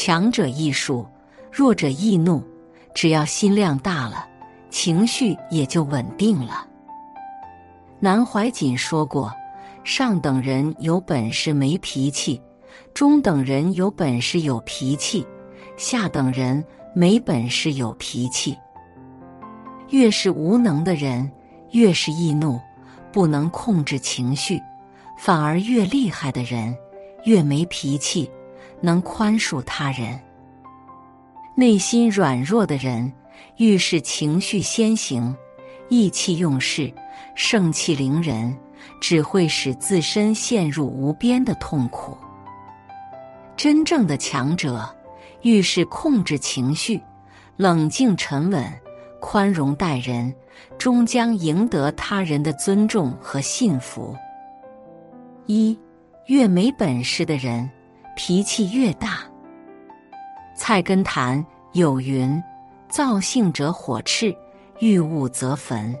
强者易怒，弱者易怒。只要心量大了，情绪也就稳定了。南怀瑾说过：“上等人有本事没脾气，中等人有本事有脾气，下等人没本事有脾气。越是无能的人，越是易怒，不能控制情绪；反而越厉害的人，越没脾气，能宽恕他人。内心软弱的人，遇事情绪先行，意气用事。”盛气凌人，只会使自身陷入无边的痛苦。真正的强者，遇事控制情绪，冷静沉稳，宽容待人，终将赢得他人的尊重和信服。一，越没本事的人，脾气越大。菜根谭有云：“躁性者火炽，遇物则焚。”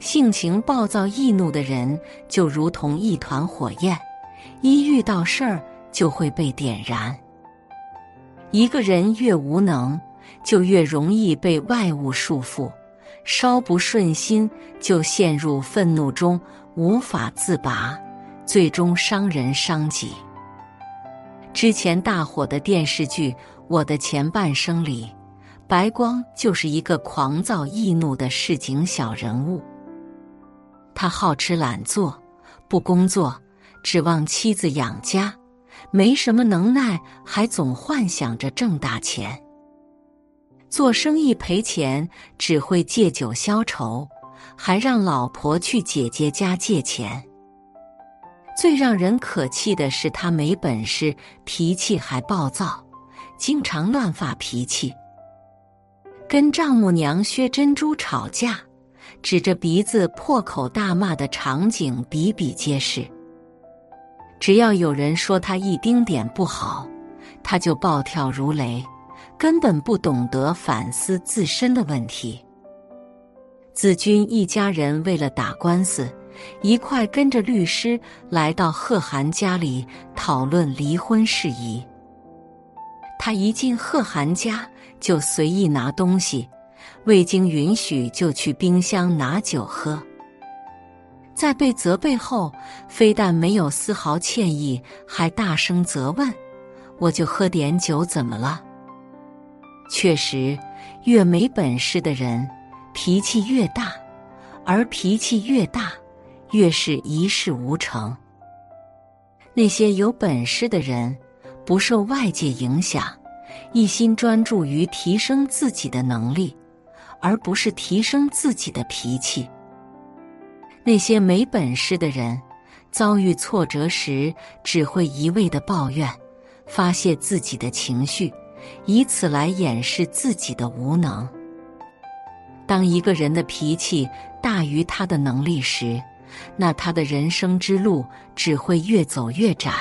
性情暴躁易怒的人，就如同一团火焰，一遇到事儿就会被点燃。一个人越无能，就越容易被外物束缚，稍不顺心就陷入愤怒中无法自拔，最终伤人伤己。之前大火的电视剧《我的前半生》里，白光就是一个狂躁易怒的市井小人物。他好吃懒做，不工作，指望妻子养家，没什么能耐，还总幻想着挣大钱。做生意赔钱，只会借酒消愁，还让老婆去姐姐家借钱。最让人可气的是，他没本事，脾气还暴躁，经常乱发脾气，跟丈母娘薛珍珠吵架。指着鼻子破口大骂的场景比比皆是。只要有人说他一丁点不好，他就暴跳如雷，根本不懂得反思自身的问题。子君一家人为了打官司，一块跟着律师来到贺涵家里讨论离婚事宜。他一进贺涵家，就随意拿东西。未经允许就去冰箱拿酒喝，在被责备后，非但没有丝毫歉意，还大声责问：“我就喝点酒，怎么了？”确实，越没本事的人，脾气越大，而脾气越大，越是一事无成。那些有本事的人，不受外界影响，一心专注于提升自己的能力。而不是提升自己的脾气。那些没本事的人，遭遇挫折时只会一味的抱怨，发泄自己的情绪，以此来掩饰自己的无能。当一个人的脾气大于他的能力时，那他的人生之路只会越走越窄，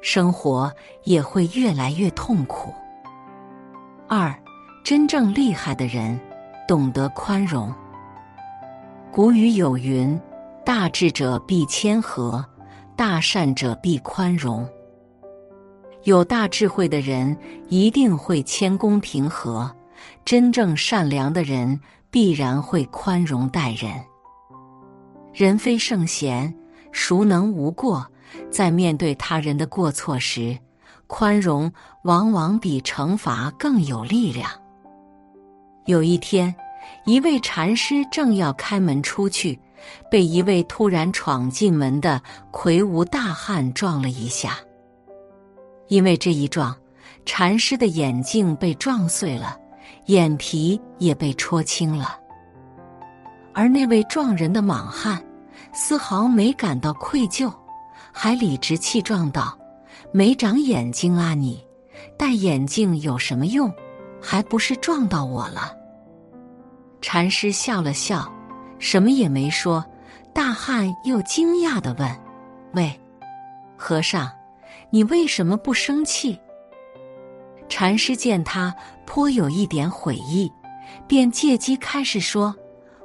生活也会越来越痛苦。二，真正厉害的人。懂得宽容。古语有云：“大智者必谦和，大善者必宽容。”有大智慧的人一定会谦恭平和，真正善良的人必然会宽容待人。人非圣贤，孰能无过？在面对他人的过错时，宽容往往比惩罚更有力量。有一天。一位禅师正要开门出去，被一位突然闯进门的魁梧大汉撞了一下。因为这一撞，禅师的眼镜被撞碎了，眼皮也被戳青了。而那位撞人的莽汉丝毫没感到愧疚，还理直气壮道：“没长眼睛啊你！戴眼镜有什么用？还不是撞到我了。”禅师笑了笑，什么也没说。大汉又惊讶的问：“喂，和尚，你为什么不生气？”禅师见他颇有一点悔意，便借机开始说：“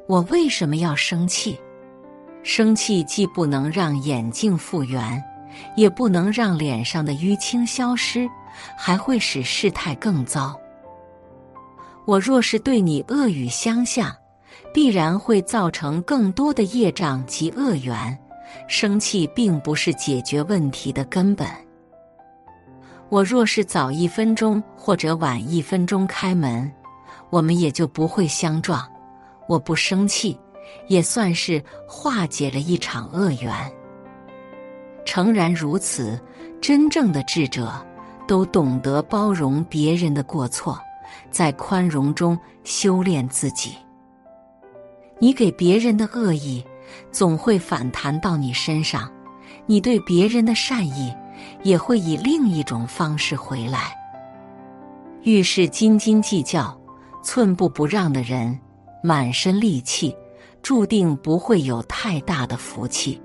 我为什么要生气？生气既不能让眼镜复原，也不能让脸上的淤青消失，还会使事态更糟。我若是对你恶语相向，必然会造成更多的业障及恶缘。生气并不是解决问题的根本。我若是早一分钟或者晚一分钟开门，我们也就不会相撞。我不生气，也算是化解了一场恶缘。诚然如此，真正的智者都懂得包容别人的过错。在宽容中修炼自己。你给别人的恶意，总会反弹到你身上；你对别人的善意，也会以另一种方式回来。遇事斤斤计较、寸步不让的人，满身戾气，注定不会有太大的福气。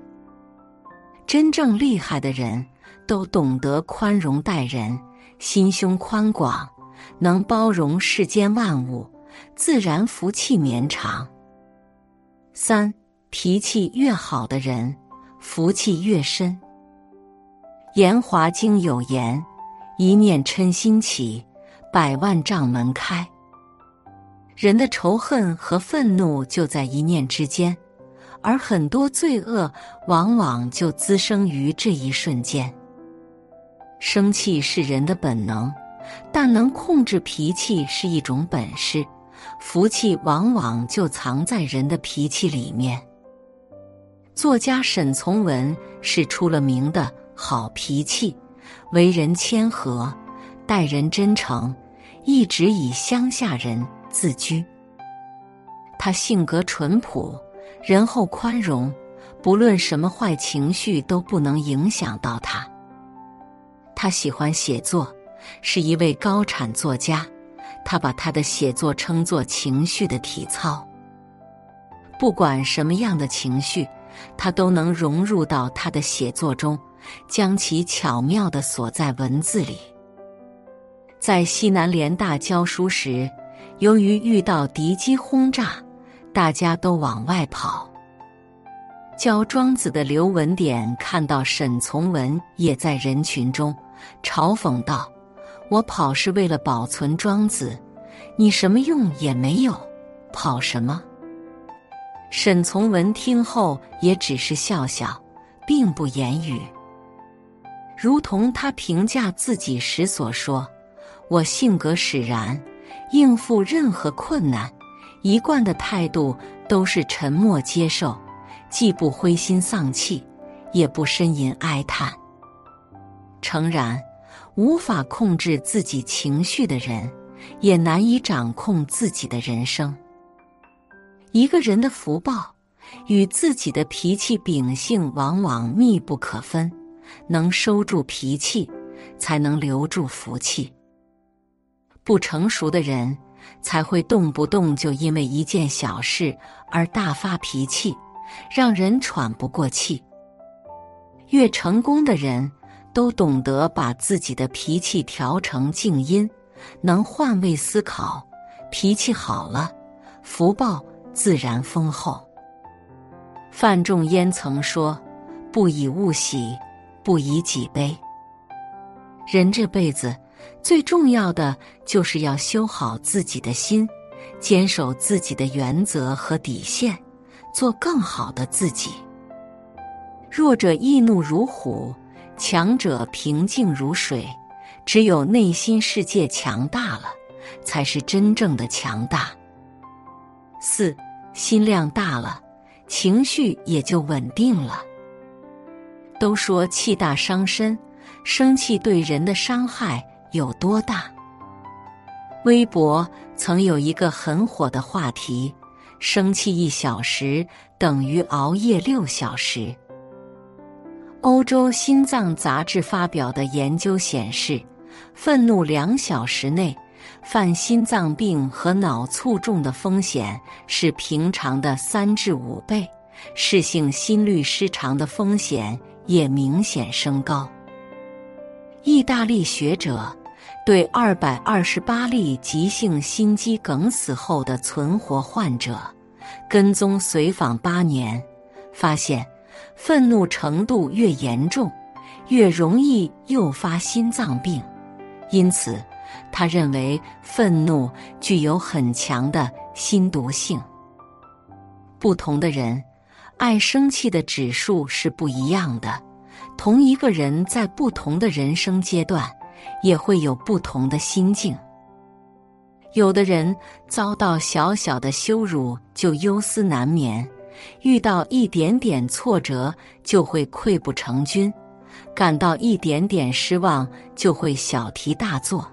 真正厉害的人，都懂得宽容待人，心胸宽广。能包容世间万物，自然福气绵长。三脾气越好的人，福气越深。《延华经》有言：“一念嗔心起，百万障门开。”人的仇恨和愤怒就在一念之间，而很多罪恶往往就滋生于这一瞬间。生气是人的本能。但能控制脾气是一种本事，福气往往就藏在人的脾气里面。作家沈从文是出了名的好脾气，为人谦和，待人真诚，一直以乡下人自居。他性格淳朴，仁厚宽容，不论什么坏情绪都不能影响到他。他喜欢写作。是一位高产作家，他把他的写作称作情绪的体操。不管什么样的情绪，他都能融入到他的写作中，将其巧妙的锁在文字里。在西南联大教书时，由于遇到敌机轰炸，大家都往外跑。教庄子的刘文典看到沈从文也在人群中，嘲讽道。我跑是为了保存庄子，你什么用也没有，跑什么？沈从文听后也只是笑笑，并不言语。如同他评价自己时所说：“我性格使然，应付任何困难，一贯的态度都是沉默接受，既不灰心丧气，也不呻吟哀叹。”诚然。无法控制自己情绪的人，也难以掌控自己的人生。一个人的福报与自己的脾气秉性往往密不可分，能收住脾气，才能留住福气。不成熟的人才会动不动就因为一件小事而大发脾气，让人喘不过气。越成功的人。都懂得把自己的脾气调成静音，能换位思考，脾气好了，福报自然丰厚。范仲淹曾说：“不以物喜，不以己悲。”人这辈子最重要的就是要修好自己的心，坚守自己的原则和底线，做更好的自己。弱者易怒如虎。强者平静如水，只有内心世界强大了，才是真正的强大。四心量大了，情绪也就稳定了。都说气大伤身，生气对人的伤害有多大？微博曾有一个很火的话题：生气一小时等于熬夜六小时。欧洲心脏杂志发表的研究显示，愤怒两小时内犯心脏病和脑卒中的风险是平常的三至五倍，室性心律失常的风险也明显升高。意大利学者对二百二十八例急性心肌梗死后的存活患者跟踪随访八年，发现。愤怒程度越严重，越容易诱发心脏病。因此，他认为愤怒具有很强的心毒性。不同的人爱生气的指数是不一样的，同一个人在不同的人生阶段也会有不同的心境。有的人遭到小小的羞辱就忧思难眠，遇到一点点挫折就会溃不成军。感到一点点失望就会小题大做，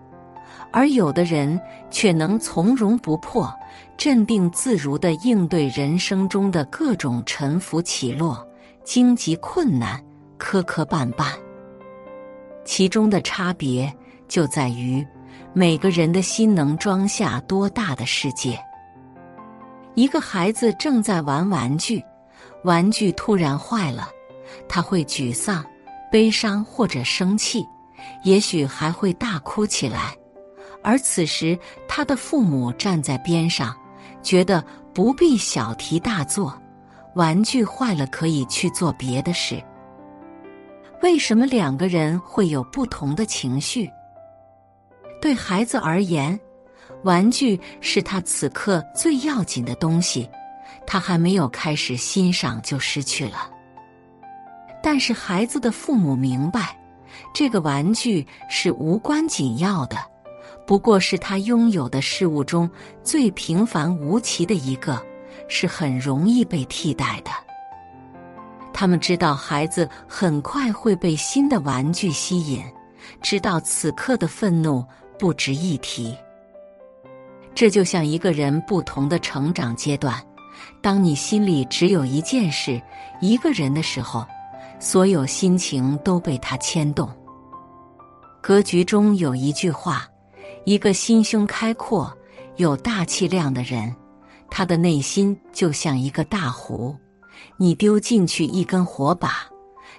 而有的人却能从容不迫、镇定自如地应对人生中的各种沉浮起落、荆棘困难、磕磕绊绊。其中的差别就在于每个人的心能装下多大的世界。一个孩子正在玩玩具，玩具突然坏了，他会沮丧。悲伤或者生气，也许还会大哭起来，而此时他的父母站在边上，觉得不必小题大做，玩具坏了可以去做别的事。为什么两个人会有不同的情绪？对孩子而言，玩具是他此刻最要紧的东西，他还没有开始欣赏就失去了。但是孩子的父母明白，这个玩具是无关紧要的，不过是他拥有的事物中最平凡无奇的一个，是很容易被替代的。他们知道孩子很快会被新的玩具吸引，知道此刻的愤怒不值一提。这就像一个人不同的成长阶段，当你心里只有一件事、一个人的时候。所有心情都被他牵动。格局中有一句话：一个心胸开阔、有大气量的人，他的内心就像一个大湖，你丢进去一根火把，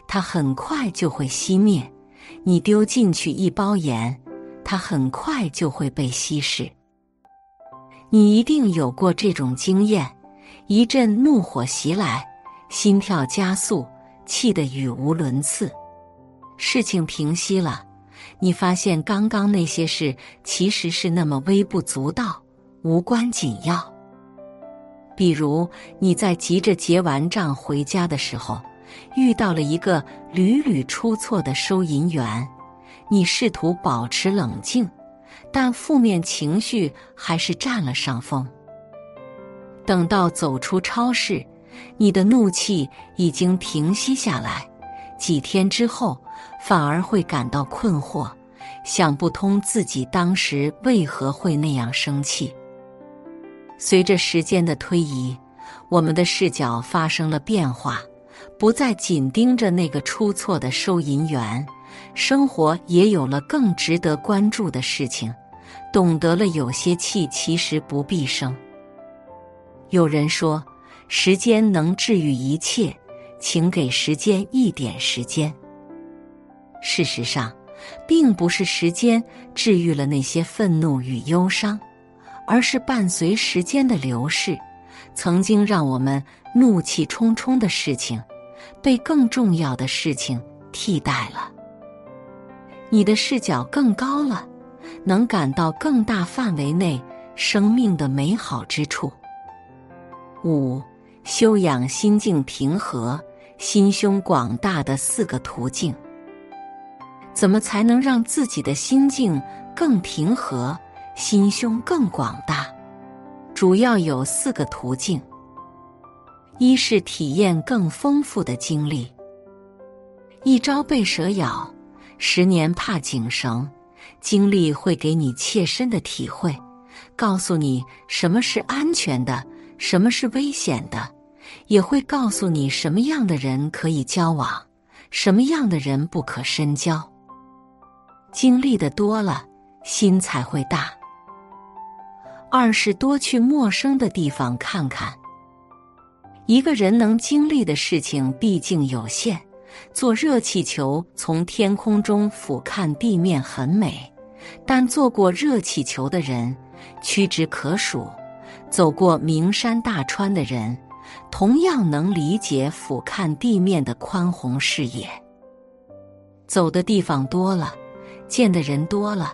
它很快就会熄灭；你丢进去一包盐，它很快就会被稀释。你一定有过这种经验：一阵怒火袭来，心跳加速。气得语无伦次，事情平息了，你发现刚刚那些事其实是那么微不足道、无关紧要。比如你在急着结完账回家的时候，遇到了一个屡屡出错的收银员，你试图保持冷静，但负面情绪还是占了上风。等到走出超市。你的怒气已经平息下来，几天之后反而会感到困惑，想不通自己当时为何会那样生气。随着时间的推移，我们的视角发生了变化，不再紧盯着那个出错的收银员，生活也有了更值得关注的事情，懂得了有些气其实不必生。有人说。时间能治愈一切，请给时间一点时间。事实上，并不是时间治愈了那些愤怒与忧伤，而是伴随时间的流逝，曾经让我们怒气冲冲的事情，被更重要的事情替代了。你的视角更高了，能感到更大范围内生命的美好之处。五。修养心境平和、心胸广大的四个途径。怎么才能让自己的心境更平和、心胸更广大？主要有四个途径：一是体验更丰富的经历。一朝被蛇咬，十年怕井绳。经历会给你切身的体会，告诉你什么是安全的。什么是危险的，也会告诉你什么样的人可以交往，什么样的人不可深交。经历的多了，心才会大。二是多去陌生的地方看看。一个人能经历的事情毕竟有限，坐热气球从天空中俯瞰地面很美，但坐过热气球的人屈指可数。走过名山大川的人，同样能理解俯瞰地面的宽宏视野。走的地方多了，见的人多了，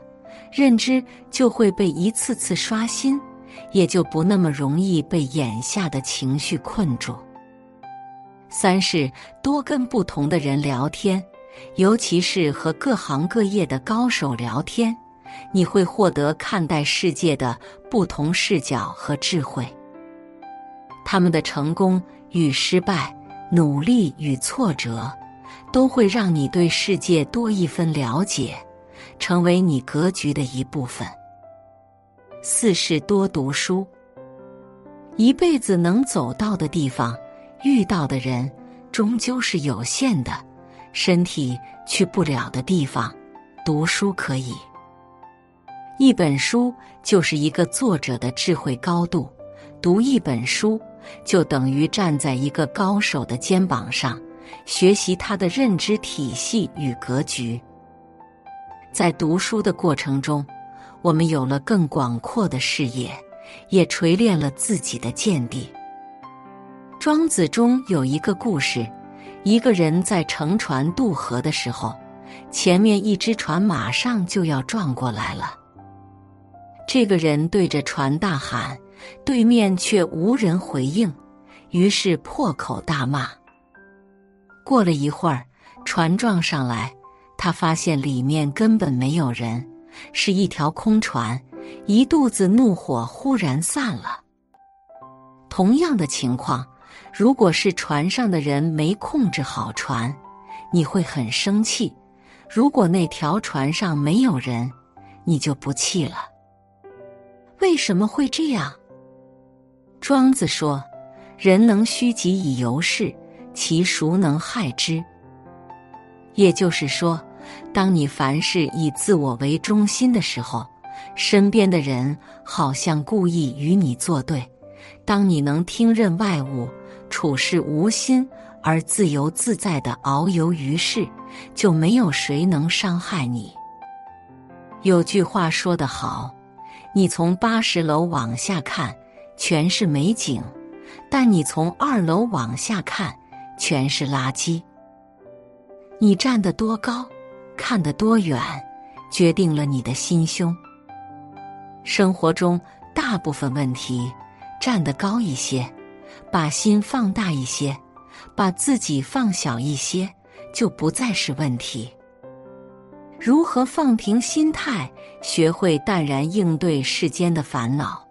认知就会被一次次刷新，也就不那么容易被眼下的情绪困住。三是多跟不同的人聊天，尤其是和各行各业的高手聊天，你会获得看待世界的不同视角和智慧。他们的成功与失败、努力与挫折，都会让你对世界多一分了解，成为你格局的一部分。四是多读书，一辈子能走到的地方。遇到的人终究是有限的，身体去不了的地方，读书可以。一本书就是一个作者的智慧高度，读一本书就等于站在一个高手的肩膀上，学习他的认知体系与格局。在读书的过程中，我们有了更广阔的视野，也锤炼了自己的见地。庄子中有一个故事，一个人在乘船渡河的时候，前面一只船马上就要撞过来了。这个人对着船大喊，对面却无人回应，于是破口大骂。过了一会儿，船撞上来，他发现里面根本没有人，是一条空船，一肚子怒火忽然散了。同样的情况。如果是船上的人没控制好船，你会很生气；如果那条船上没有人，你就不气了。为什么会这样？庄子说：“人能虚己以游世，其孰能害之？”也就是说，当你凡事以自我为中心的时候，身边的人好像故意与你作对；当你能听任外物。处事无心而自由自在的遨游于世，就没有谁能伤害你。有句话说得好：“你从八十楼往下看，全是美景；但你从二楼往下看，全是垃圾。”你站得多高，看得多远，决定了你的心胸。生活中大部分问题，站得高一些。把心放大一些，把自己放小一些，就不再是问题。如何放平心态，学会淡然应对世间的烦恼？